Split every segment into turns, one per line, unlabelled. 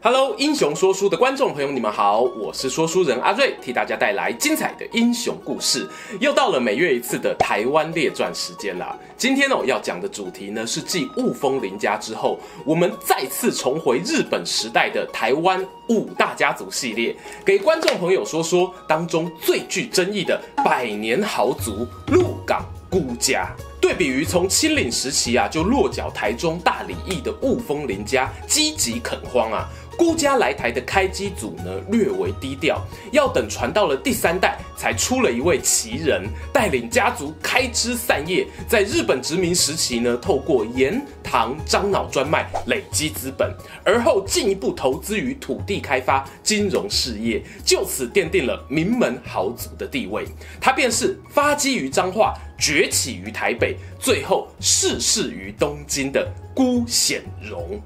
Hello，英雄说书的观众朋友，你们好，我是说书人阿瑞，替大家带来精彩的英雄故事。又到了每月一次的台湾列传时间啦。今天哦要讲的主题呢是继雾峰林家之后，我们再次重回日本时代的台湾五大家族系列，给观众朋友说说当中最具争议的百年豪族鹿港辜家。对比于从清领时期啊就落脚台中大里邑的雾峰林家，积极垦荒啊。孤家来台的开机组呢，略为低调，要等传到了第三代，才出了一位奇人，带领家族开枝散叶，在日本殖民时期呢，透过盐、糖、樟脑专卖累积资本，而后进一步投资于土地开发、金融事业，就此奠定了名门豪族的地位。他便是发迹于彰化、崛起于台北，最后逝世于东京的辜显荣。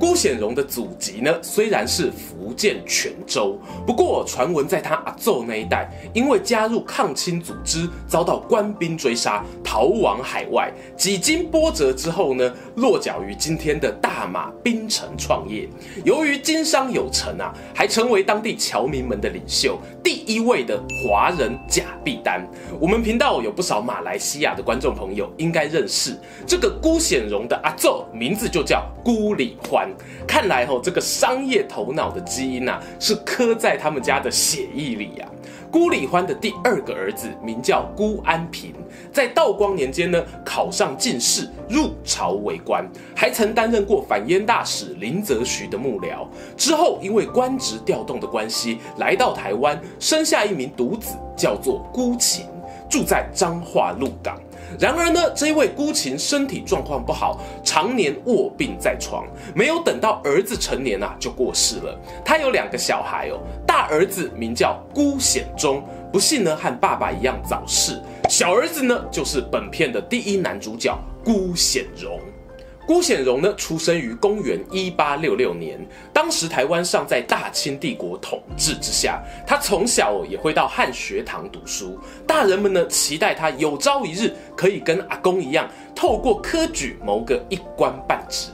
辜显荣的祖籍呢，虽然是福建泉州，不过传闻在他阿祖那一代，因为加入抗清组织，遭到官兵追杀，逃往海外。几经波折之后呢，落脚于今天的大马槟城创业。由于经商有成啊，还成为当地侨民们的领袖，第一位的华人贾碧丹。我们频道有不少马来西亚的观众朋友应该认识这个辜显荣的阿祖，名字就叫辜理欢。看来吼，这个商业头脑的基因啊，是刻在他们家的血液里呀。辜礼欢的第二个儿子名叫辜安平，在道光年间呢，考上进士，入朝为官，还曾担任过反烟大使林则徐的幕僚。之后因为官职调动的关系，来到台湾，生下一名独子，叫做辜勤，住在彰化鹿港。然而呢，这一位孤琴身体状况不好，常年卧病在床，没有等到儿子成年啊，就过世了。他有两个小孩哦，大儿子名叫孤显忠，不幸呢和爸爸一样早逝；小儿子呢就是本片的第一男主角孤显荣。辜显荣呢，出生于公元一八六六年，当时台湾尚在大清帝国统治之下。他从小也会到汉学堂读书，大人们呢期待他有朝一日可以跟阿公一样，透过科举谋个一官半职。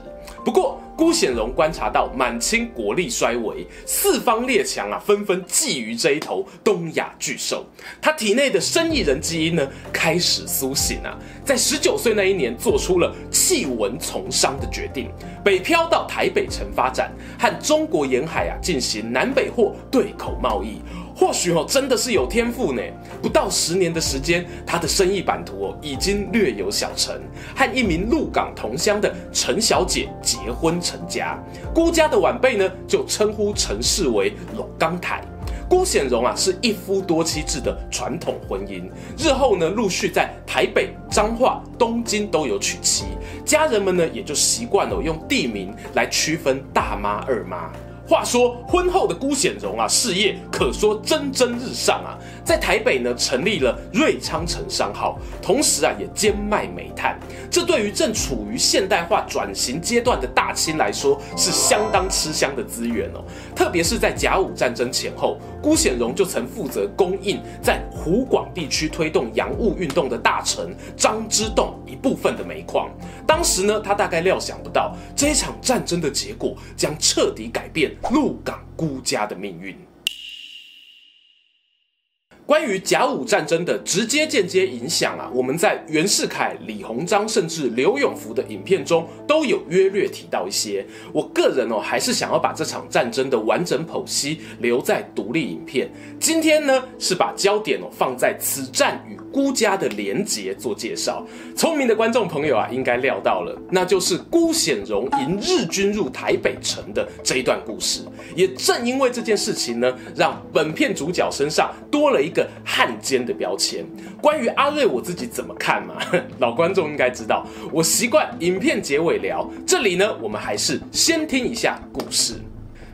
不过，辜显荣观察到满清国力衰微，四方列强啊纷纷觊觎这一头东亚巨兽，他体内的生意人基因呢开始苏醒啊，在十九岁那一年做出了弃文从商的决定，北漂到台北城发展，和中国沿海啊进行南北货对口贸易。或许哦，真的是有天赋呢。不到十年的时间，他的生意版图哦，已经略有小成，和一名鹿港同乡的陈小姐结婚成家。辜家的晚辈呢，就称呼陈氏为龙冈台。辜显荣啊，是一夫多妻制的传统婚姻，日后呢，陆续在台北、彰化、东京都有娶妻，家人们呢，也就习惯了用地名来区分大妈、二妈。话说婚后的辜显荣啊，事业可说蒸蒸日上啊，在台北呢成立了瑞昌城商号，同时啊也兼卖煤炭。这对于正处于现代化转型阶段的大清来说，是相当吃香的资源哦。特别是在甲午战争前后，辜显荣就曾负责供应在湖广地区推动洋务运动的大臣张之洞一部分的煤矿。当时呢，他大概料想不到这一场战争的结果将彻底改变鹿港孤家的命运。关于甲午战争的直接间接影响啊，我们在袁世凯、李鸿章甚至刘永福的影片中都有约略提到一些。我个人哦，还是想要把这场战争的完整剖析留在独立影片。今天呢，是把焦点哦放在此战与孤家的连结做介绍。聪明的观众朋友啊，应该料到了，那就是辜显荣迎日军入台北城的这一段故事。也正因为这件事情呢，让本片主角身上多了一个汉奸的标签。关于阿瑞我自己怎么看嘛？老观众应该知道，我习惯影片结尾聊。这里呢，我们还是先听一下故事。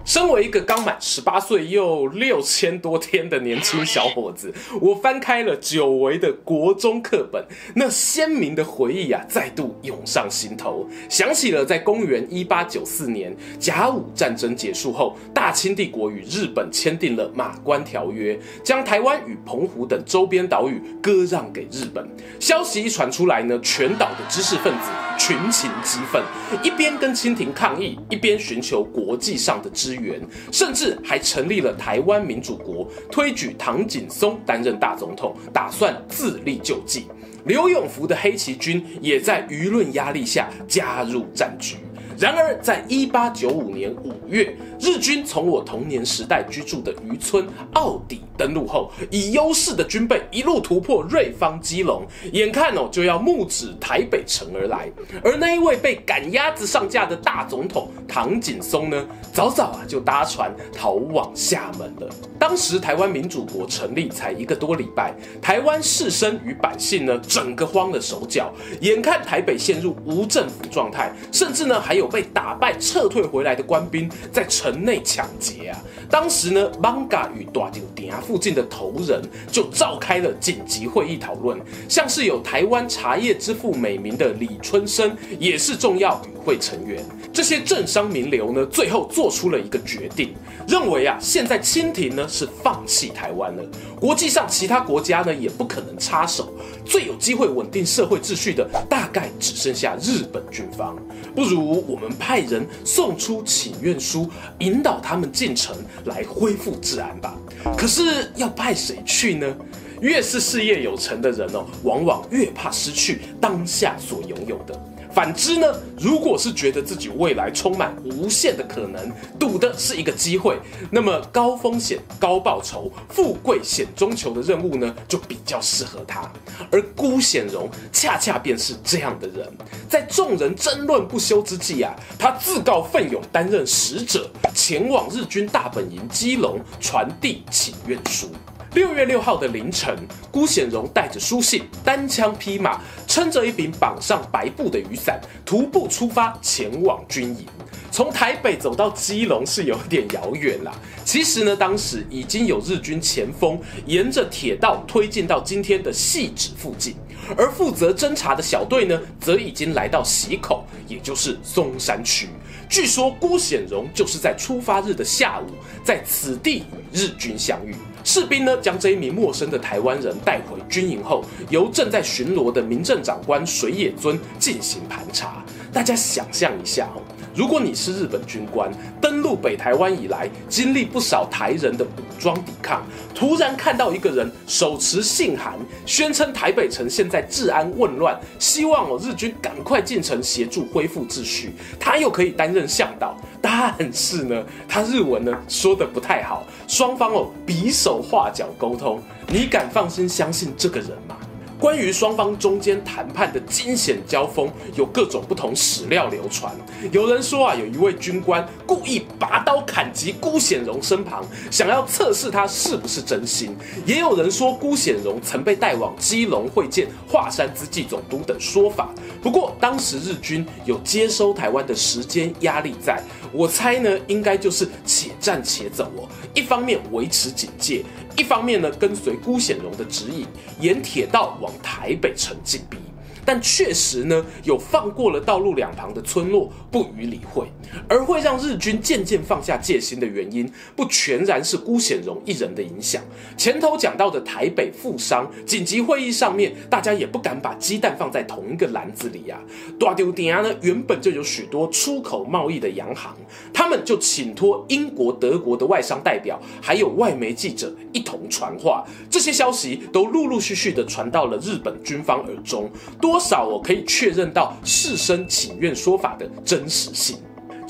身为一个刚满十八岁又六千多天的年轻小伙子，我翻开了久违的国中课本，那鲜明的回忆啊，再度涌上心头。想起了在公元一八九四年甲午战争结束后，大清帝国与日本签订了马关条约，将台湾与澎湖等周边岛屿割让给日本。消息一传出来呢，全岛的知识分子群情激愤，一边跟清廷抗议，一边寻求国际上的支援。甚至还成立了台湾民主国，推举唐景崧担任大总统，打算自立救济。刘永福的黑旗军也在舆论压力下加入战局。然而，在一八九五年五月，日军从我童年时代居住的渔村澳底登陆后，以优势的军备一路突破瑞芳、基隆，眼看哦就要目指台北城而来。而那一位被赶鸭子上架的大总统唐景崧呢，早早啊就搭船逃往厦门了。当时台湾民主国成立才一个多礼拜，台湾士绅与百姓呢，整个慌了手脚，眼看台北陷入无政府状态，甚至呢还有被打败撤退回来的官兵在城内抢劫啊。当时呢，艋舺与大稻埕附近的头人就召开了紧急会议讨论，像是有台湾茶叶之父美名的李春生也是重要与会成员。这些政商名流呢，最后做出了一个决定，认为啊，现在清廷呢是放弃台湾了，国际上其他国家呢也不可能插手，最有机会稳定社会秩序的，大概只剩下日本军方。不如我们派人送出请愿书，引导他们进城来恢复治安吧。可是要派谁去呢？越是事业有成的人哦，往往越怕失去当下所拥有的。反之呢，如果是觉得自己未来充满无限的可能，赌的是一个机会，那么高风险高报酬、富贵险中求的任务呢，就比较适合他。而辜显荣恰恰便是这样的人，在众人争论不休之际啊，他自告奋勇担任使者，前往日军大本营基隆传递请愿书。六月六号的凌晨，辜显荣带着书信，单枪匹马，撑着一柄绑上白布的雨伞，徒步出发前往军营。从台北走到基隆是有点遥远啦。其实呢，当时已经有日军前锋沿着铁道推进到今天的汐止附近，而负责侦查的小队呢，则已经来到溪口，也就是松山区。据说辜显荣就是在出发日的下午，在此地与日军相遇。士兵呢，将这一名陌生的台湾人带回军营后，由正在巡逻的民政长官水野尊进行盘查。大家想象一下，如果你是日本军官，登陆北台湾以来，经历不少台人的武装抵抗，突然看到一个人手持信函，宣称台北城现在治安混乱，希望哦日军赶快进城协助恢复秩序，他又可以担任向导。但是呢，他日文呢说的不太好，双方哦比手画脚沟通，你敢放心相信这个人吗？关于双方中间谈判的惊险交锋，有各种不同史料流传。有人说啊，有一位军官故意拔刀砍击辜显荣身旁，想要测试他是不是真心。也有人说辜显荣曾被带往基隆会见华山资纪总督等说法。不过当时日军有接收台湾的时间压力在，我猜呢，应该就是且战且走哦。一方面维持警戒。一方面呢，跟随辜显荣的指引，沿铁道往台北城进逼。但确实呢，有放过了道路两旁的村落，不予理会，而会让日军渐渐放下戒心的原因，不全然是辜显荣一人的影响。前头讲到的台北富商紧急会议上面，大家也不敢把鸡蛋放在同一个篮子里啊。大稻埕呢，原本就有许多出口贸易的洋行，他们就请托英国、德国的外商代表，还有外媒记者一同传话，这些消息都陆陆续续的传到了日本军方耳中。多多少我可以确认到士绅请愿说法的真实性。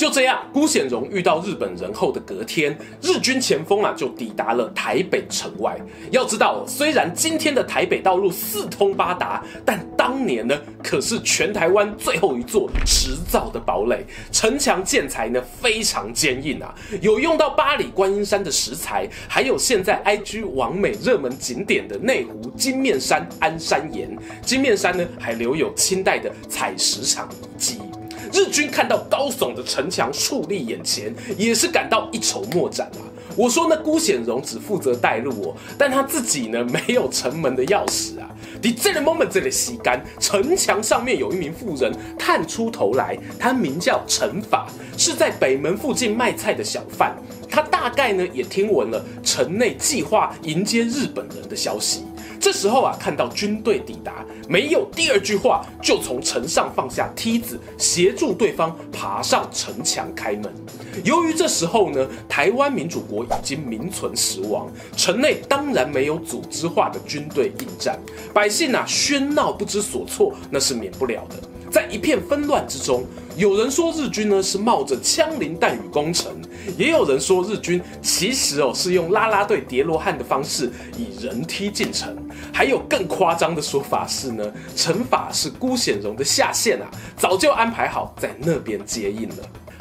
就这样，辜显荣遇到日本人后的隔天，日军前锋啊就抵达了台北城外。要知道，虽然今天的台北道路四通八达，但当年呢可是全台湾最后一座持造的堡垒，城墙建材呢非常坚硬啊，有用到八里观音山的石材，还有现在 IG 网美热门景点的内湖金面山安山岩。金面山呢还留有清代的采石场遗迹。日军看到高耸的城墙矗立眼前，也是感到一筹莫展啊。我说那辜显荣只负责带路哦，但他自己呢，没有城门的钥匙啊。的这个 moment 这里吸干，城墙上面有一名妇人探出头来，他名叫陈法，是在北门附近卖菜的小贩。他大概呢也听闻了城内计划迎接日本人的消息。这时候啊，看到军队抵达，没有第二句话，就从城上放下梯子，协助对方爬上城墙开门。由于这时候呢，台湾民主国已经名存实亡，城内当然没有组织化的军队应战，百姓啊喧闹不知所措，那是免不了的。在一片纷乱之中，有人说日军呢是冒着枪林弹雨攻城，也有人说日军其实哦是用啦啦队叠罗汉的方式以人梯进城，还有更夸张的说法是呢，陈法是辜显荣的下线啊，早就安排好在那边接应了。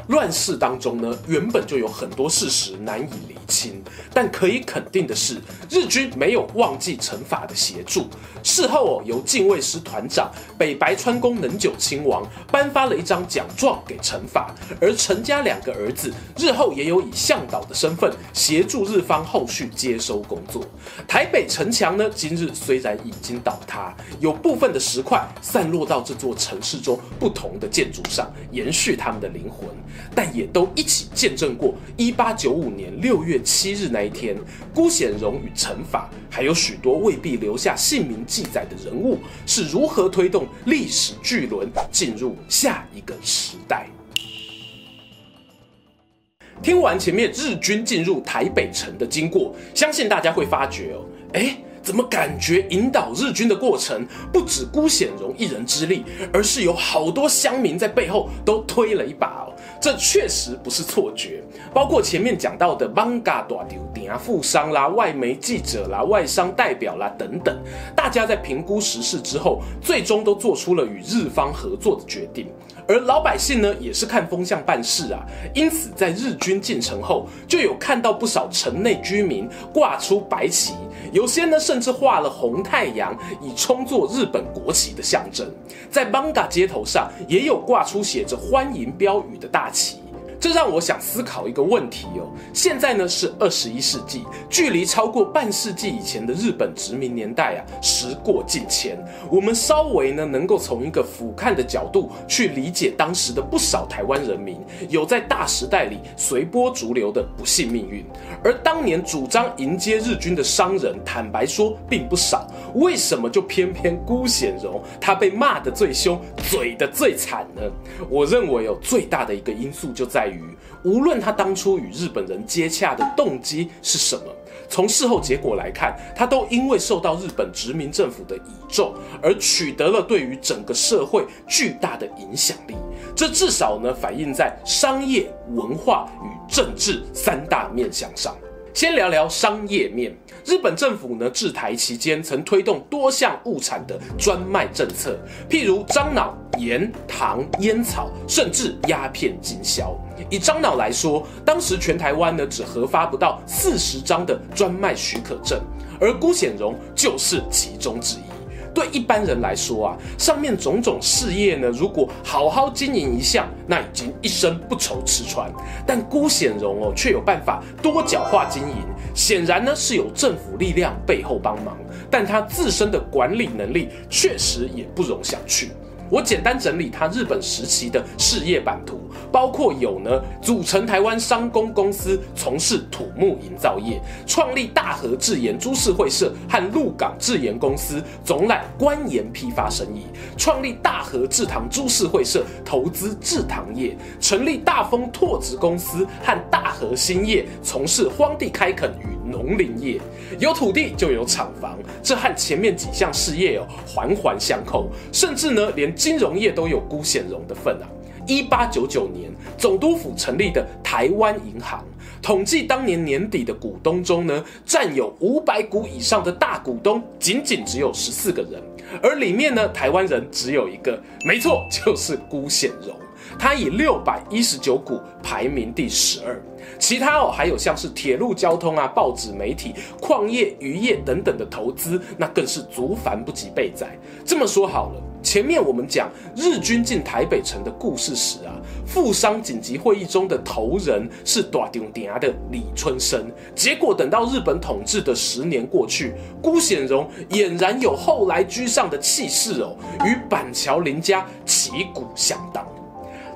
乱世当中呢，原本就有很多事实难以理清，但可以肯定的是，日军没有忘记陈法的协助。事后哦，由近卫师团长北白川宫能久亲王颁发了一张奖状给陈法，而陈家两个儿子日后也有以向导的身份协助日方后续接收工作。台北城墙呢，今日虽然已经倒塌，有部分的石块散落到这座城市中不同的建筑上，延续他们的灵魂。但也都一起见证过一八九五年六月七日那一天，辜显荣与陈法，还有许多未必留下姓名记载的人物，是如何推动历史巨轮进入下一个时代。听完前面日军进入台北城的经过，相信大家会发觉哦，诶怎么感觉引导日军的过程不止辜显荣一人之力，而是有好多乡民在背后都推了一把哦？这确实不是错觉。包括前面讲到的 manga 大酒店啊、富商啦、外媒记者啦、外商代表啦等等，大家在评估时事之后，最终都做出了与日方合作的决定。而老百姓呢，也是看风向办事啊，因此在日军进城后，就有看到不少城内居民挂出白旗，有些呢甚至画了红太阳，以充作日本国旗的象征。在 Manga 街头上，也有挂出写着欢迎标语的大旗。这让我想思考一个问题哦，现在呢是二十一世纪，距离超过半世纪以前的日本殖民年代啊，时过境迁。我们稍微呢能够从一个俯瞰的角度去理解当时的不少台湾人民有在大时代里随波逐流的不幸命运，而当年主张迎接日军的商人，坦白说并不少。为什么就偏偏辜显荣他被骂得最凶，嘴得最惨呢？我认为有最大的一个因素就在于。于无论他当初与日本人接洽的动机是什么，从事后结果来看，他都因为受到日本殖民政府的倚重，而取得了对于整个社会巨大的影响力。这至少呢，反映在商业、文化与政治三大面向上。先聊聊商业面，日本政府呢，治台期间曾推动多项物产的专卖政策，譬如樟脑、盐、糖、烟草，甚至鸦片经销。以樟脑来说，当时全台湾呢只核发不到四十张的专卖许可证，而辜显荣就是其中之一。对一般人来说啊，上面种种事业呢，如果好好经营一项，那已经一生不愁吃穿。但辜显荣哦，却有办法多角化经营，显然呢是有政府力量背后帮忙，但他自身的管理能力确实也不容小觑。我简单整理他日本时期的事业版图，包括有呢，组成台湾商工公司，从事土木营造业；创立大和制盐株式会社和鹿港制盐公司，总揽官盐批发生意；创立大和制糖株式会社，投资制糖业；成立大丰拓殖公司和大和兴业，从事荒地开垦与农林业。有土地就有厂房，这和前面几项事业哦环环相扣，甚至呢连。金融业都有辜显荣的份啊！一八九九年，总督府成立的台湾银行，统计当年年底的股东中呢，占有五百股以上的大股东，仅仅只有十四个人，而里面呢，台湾人只有一个，没错，就是辜显荣。他以六百一十九股排名第十二，其他哦还有像是铁路交通啊、报纸媒体、矿业、渔业等等的投资，那更是足繁不及备载。这么说好了。前面我们讲日军进台北城的故事时啊，富商紧急会议中的头人是大中鼎的李春生，结果等到日本统治的十年过去，辜显荣俨然有后来居上的气势哦，与板桥林家旗鼓相当。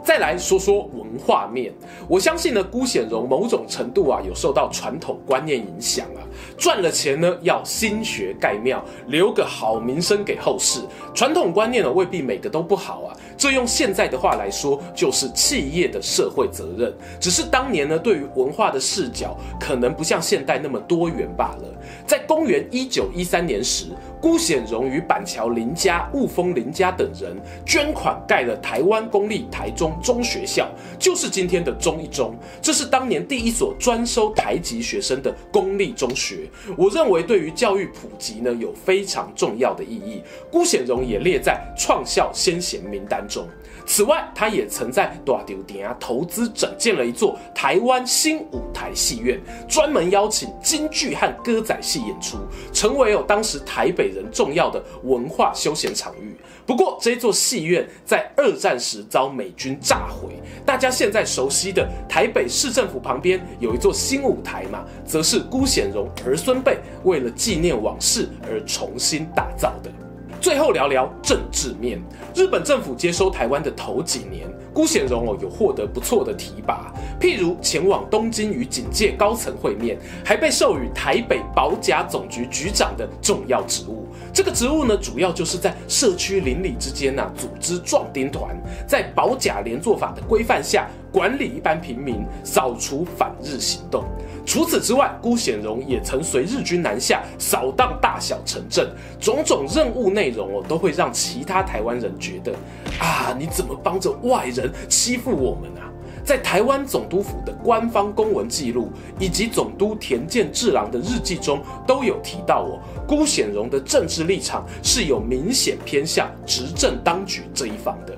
再来说说文化面，我相信呢，辜显荣某种程度啊，有受到传统观念影响啊。赚了钱呢，要兴学盖庙，留个好名声给后世。传统观念呢，未必每个都不好啊。这用现在的话来说，就是企业的社会责任。只是当年呢，对于文化的视角，可能不像现代那么多元罢了。在公元一九一三年时，辜显荣与板桥林家、雾峰林家等人捐款盖了台湾公立台中中学校，就是今天的中一中。这是当年第一所专收台籍学生的公立中学。我认为对于教育普及呢，有非常重要的意义。辜显荣也列在创校先贤名单中。此外，他也曾在大稻埕投资整建了一座台湾新舞台戏院，专门邀请京剧和歌仔戏演出，成为有当时台北人重要的文化休闲场域。不过，这座戏院在二战时遭美军炸毁。大家现在熟悉的台北市政府旁边有一座新舞台嘛，则是辜显荣儿孙辈为了纪念往事而重新打造的。最后聊聊政治面，日本政府接收台湾的头几年，辜显荣哦有获得不错的提拔，譬如前往东京与警界高层会面，还被授予台北保甲总局局长的重要职务。这个职务呢，主要就是在社区邻里之间呐、啊，组织壮丁团，在保甲连坐法的规范下，管理一般平民，扫除反日行动。除此之外，辜显荣也曾随日军南下扫荡大小城镇，种种任务内容哦，都会让其他台湾人觉得啊，你怎么帮着外人欺负我们啊？在台湾总督府的官方公文记录以及总督田健治郎的日记中都有提到哦，辜显荣的政治立场是有明显偏向执政当局这一方的。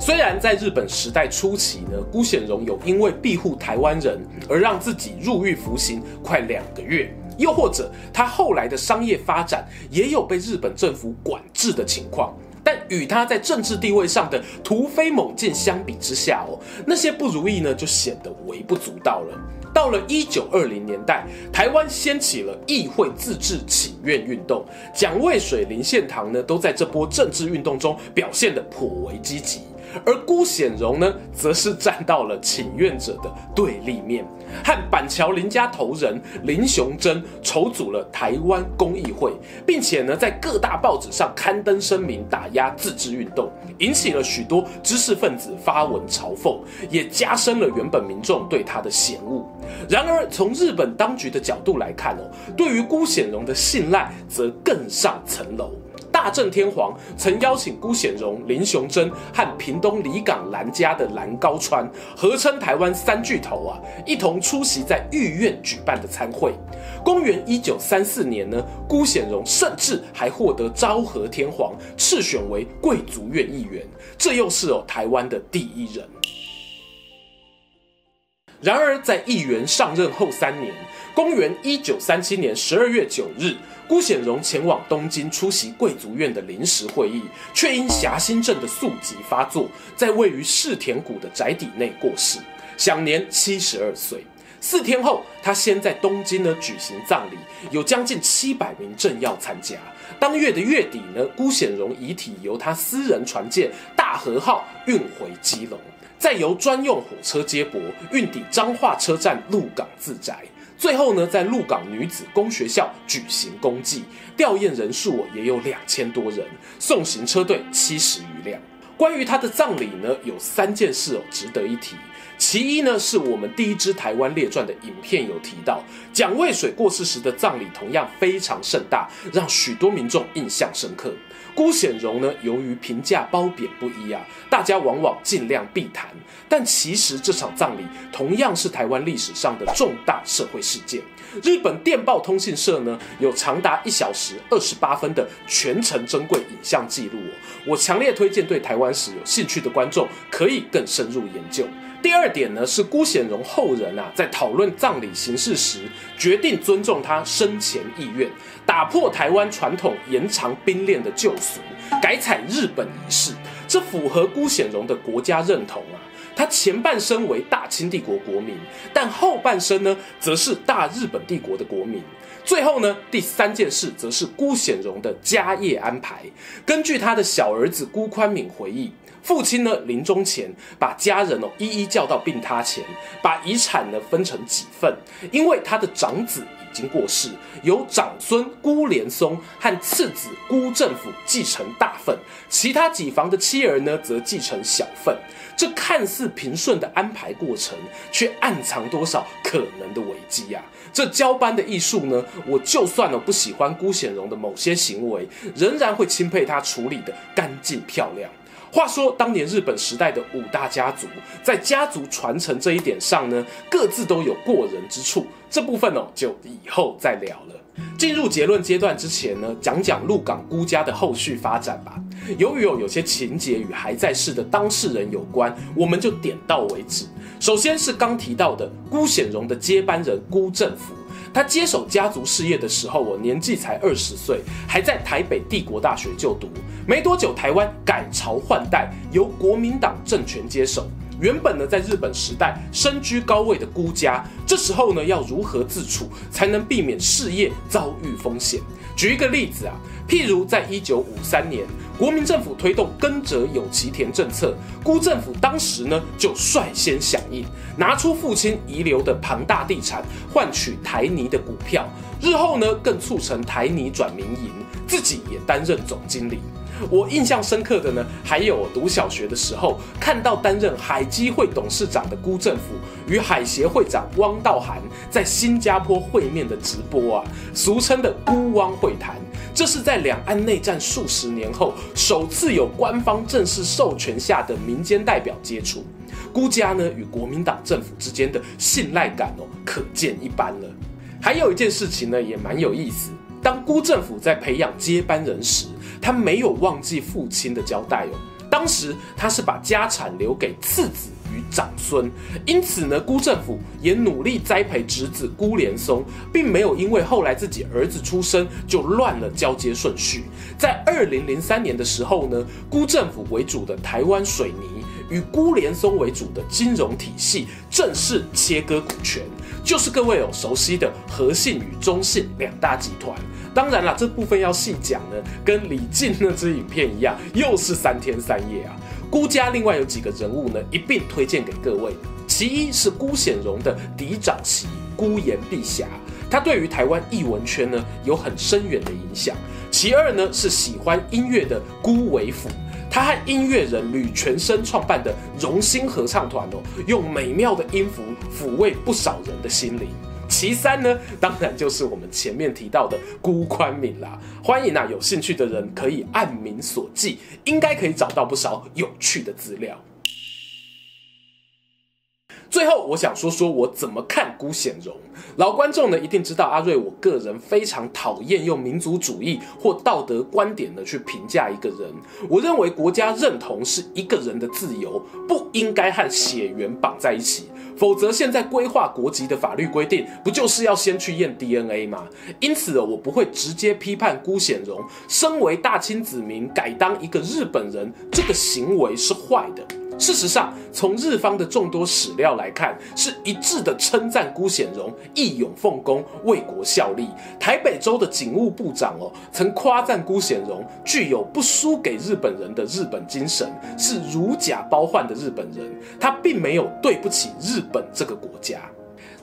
虽然在日本时代初期呢，辜显荣有因为庇护台湾人而让自己入狱服刑快两个月，又或者他后来的商业发展也有被日本政府管制的情况，但与他在政治地位上的突飞猛进相比之下哦，那些不如意呢就显得微不足道了。到了一九二零年代，台湾掀起了议会自治请愿运动，蒋渭水、林献堂呢都在这波政治运动中表现得颇为积极。而辜显荣呢，则是站到了请愿者的对立面，和板桥林家头人林雄贞筹组了台湾公益会，并且呢，在各大报纸上刊登声明打压自治运动，引起了许多知识分子发文嘲讽，也加深了原本民众对他的嫌恶。然而，从日本当局的角度来看哦，对于辜显荣的信赖则更上层楼。大正天皇曾邀请辜显荣、林雄贞和屏东里港兰家的蓝高川，合称台湾三巨头啊，一同出席在御苑举办的参会。公元一九三四年呢，辜显荣甚至还获得昭和天皇赐选为贵族院议员，这又是哦台湾的第一人。然而，在议员上任后三年，公元一九三七年十二月九日。辜显荣前往东京出席贵族院的临时会议，却因狭心症的宿疾发作，在位于世田谷的宅邸内过世，享年七十二岁。四天后，他先在东京呢举行葬礼，有将近七百名政要参加。当月的月底呢，辜显荣遗体由他私人船舰大和号运回基隆，再由专用火车接驳运抵彰化车站鹿港自宅。最后呢，在鹿港女子工学校举行公祭，吊唁人数也有两千多人，送行车队七十余辆。关于他的葬礼呢，有三件事哦值得一提。其一呢，是我们第一支台湾列传的影片有提到，蒋渭水过世时的葬礼同样非常盛大，让许多民众印象深刻。辜显荣呢，由于评价褒贬不一啊，大家往往尽量避谈。但其实这场葬礼同样是台湾历史上的重大社会事件。日本电报通信社呢，有长达一小时二十八分的全程珍贵影像记录。我强烈推荐对台湾史有兴趣的观众可以更深入研究。第二点呢，是辜显荣后人啊，在讨论葬礼形式时，决定尊重他生前意愿，打破台湾传统延长兵殓的旧俗，改采日本仪式，这符合辜显荣的国家认同啊。他前半生为大清帝国国民，但后半生呢，则是大日本帝国的国民。最后呢，第三件事则是辜显荣的家业安排。根据他的小儿子辜宽敏回忆。父亲呢，临终前把家人哦一一叫到病榻前，把遗产呢分成几份，因为他的长子已经过世，由长孙辜连松和次子辜振甫继承大份，其他几房的妻儿呢则继承小份。这看似平顺的安排过程，却暗藏多少可能的危机呀？这交班的艺术呢，我就算呢不喜欢辜显荣的某些行为，仍然会钦佩他处理的干净漂亮。话说，当年日本时代的五大家族，在家族传承这一点上呢，各自都有过人之处。这部分哦，就以后再聊了。进入结论阶段之前呢，讲讲鹿港孤家的后续发展吧。由于哦有些情节与还在世的当事人有关，我们就点到为止。首先是刚提到的辜显荣的接班人辜振甫。他接手家族事业的时候，我年纪才二十岁，还在台北帝国大学就读。没多久，台湾改朝换代，由国民党政权接手。原本呢，在日本时代身居高位的辜家，这时候呢，要如何自处才能避免事业遭遇风险？举一个例子啊，譬如在一九五三年，国民政府推动耕者有其田政策，辜政府当时呢就率先响应，拿出父亲遗留的庞大地产换取台泥的股票，日后呢更促成台泥转民营，自己也担任总经理。我印象深刻的呢，还有读小学的时候看到担任海基会董事长的辜振甫与海协会长汪道涵在新加坡会面的直播啊，俗称的辜汪会谈。这是在两岸内战数十年后，首次有官方正式授权下的民间代表接触。辜家呢与国民党政府之间的信赖感哦，可见一斑了。还有一件事情呢，也蛮有意思。当辜政府在培养接班人时，他没有忘记父亲的交代哦。当时他是把家产留给次子与长孙，因此呢，辜政府也努力栽培侄子辜连松，并没有因为后来自己儿子出生就乱了交接顺序。在二零零三年的时候呢，辜政府为主的台湾水泥与辜连松为主的金融体系正式切割股权。就是各位有熟悉的和信与中信两大集团。当然了，这部分要细讲呢，跟李靖那支影片一样，又是三天三夜啊。辜家另外有几个人物呢，一并推荐给各位。其一是辜显荣的嫡长媳辜延碧霞，他对于台湾艺文圈呢有很深远的影响。其二呢是喜欢音乐的辜维甫。他和音乐人吕全生创办的荣兴合唱团哦，用美妙的音符抚慰不少人的心灵。其三呢，当然就是我们前面提到的辜宽敏啦。欢迎啊，有兴趣的人可以按名索记，应该可以找到不少有趣的资料。最后，我想说说我怎么看辜显荣。老观众呢，一定知道阿瑞，我个人非常讨厌用民族主义或道德观点呢去评价一个人。我认为国家认同是一个人的自由，不应该和血缘绑在一起。否则，现在规划国籍的法律规定，不就是要先去验 DNA 吗？因此，我不会直接批判辜显荣身为大清子民改当一个日本人，这个行为是坏的。事实上，从日方的众多史料来看，是一致的称赞辜显荣义勇奉公、为国效力。台北州的警务部长哦，曾夸赞辜显荣具有不输给日本人的日本精神，是如假包换的日本人。他并没有对不起日本这个国家。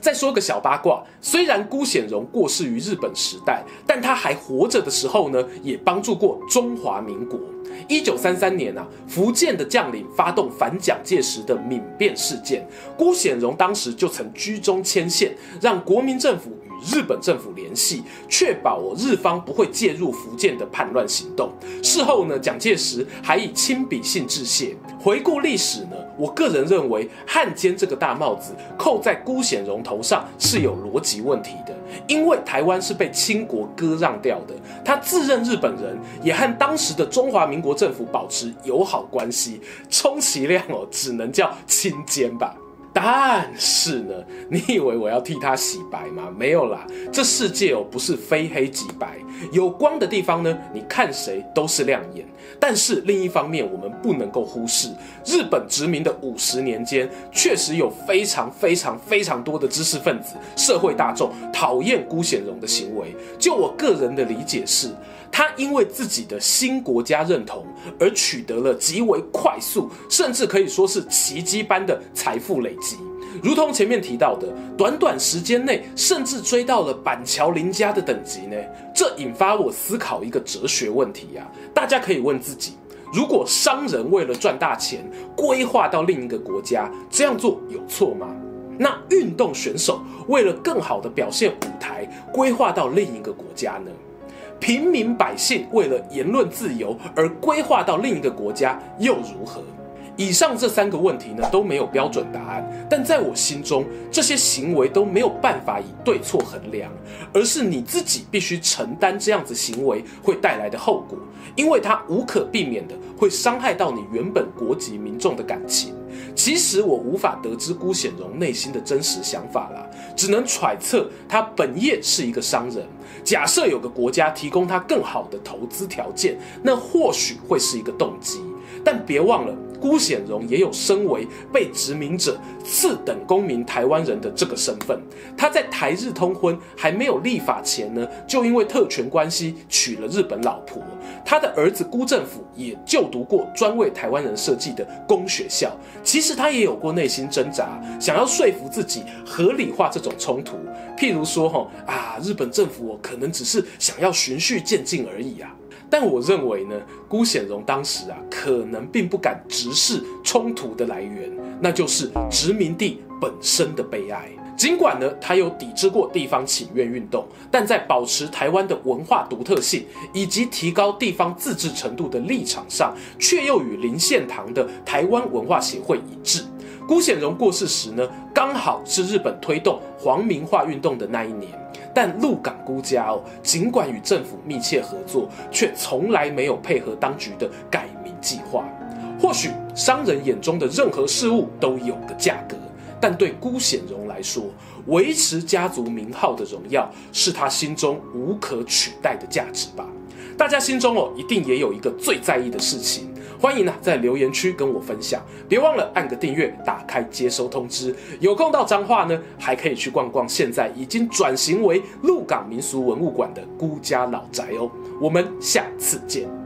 再说个小八卦，虽然辜显荣过世于日本时代，但他还活着的时候呢，也帮助过中华民国。一九三三年啊，福建的将领发动反蒋介石的闽变事件，辜显荣当时就曾居中牵线，让国民政府日本政府联系，确保我日方不会介入福建的叛乱行动。事后呢，蒋介石还以亲笔信致谢。回顾历史呢，我个人认为汉奸这个大帽子扣在辜显荣头上是有逻辑问题的。因为台湾是被清国割让掉的，他自认日本人，也和当时的中华民国政府保持友好关系，充其量哦，只能叫 亲奸吧。但是呢，你以为我要替他洗白吗？没有啦，这世界哦不是非黑即白，有光的地方呢，你看谁都是亮眼。但是另一方面，我们不能够忽视，日本殖民的五十年间，确实有非常非常非常多的知识分子、社会大众讨厌辜显荣的行为。就我个人的理解是，他因为自己的新国家认同而取得了极为快速，甚至可以说是奇迹般的财富累积。如同前面提到的，短短时间内甚至追到了板桥林家的等级呢。这引发我思考一个哲学问题呀、啊。大家可以问自己：如果商人为了赚大钱，规划到另一个国家，这样做有错吗？那运动选手为了更好的表现舞台，规划到另一个国家呢？平民百姓为了言论自由而规划到另一个国家又如何？以上这三个问题呢，都没有标准答案，但在我心中，这些行为都没有办法以对错衡量，而是你自己必须承担这样子行为会带来的后果，因为它无可避免的会伤害到你原本国籍民众的感情。其实我无法得知辜显荣内心的真实想法啦，只能揣测他本业是一个商人。假设有个国家提供他更好的投资条件，那或许会是一个动机。但别忘了，辜显荣也有身为被殖民者次等公民台湾人的这个身份。他在台日通婚还没有立法前呢，就因为特权关系娶了日本老婆。他的儿子辜振甫也就读过专为台湾人设计的公学校。其实他也有过内心挣扎，想要说服自己合理化这种冲突。譬如说，哈啊，日本政府我可能只是想要循序渐进而已啊。但我认为呢，辜显荣当时啊，可能并不敢直视冲突的来源，那就是殖民地本身的悲哀。尽管呢，他有抵制过地方请愿运动，但在保持台湾的文化独特性以及提高地方自治程度的立场上，却又与林献堂的台湾文化协会一致。辜显荣过世时呢，刚好是日本推动皇民化运动的那一年。但鹿港辜家哦，尽管与政府密切合作，却从来没有配合当局的改名计划。或许商人眼中的任何事物都有个价格，但对辜显荣来说，维持家族名号的荣耀是他心中无可取代的价值吧。大家心中哦，一定也有一个最在意的事情。欢迎呢，在留言区跟我分享，别忘了按个订阅，打开接收通知。有空到彰化呢，还可以去逛逛现在已经转型为鹿港民俗文物馆的孤家老宅哦。我们下次见。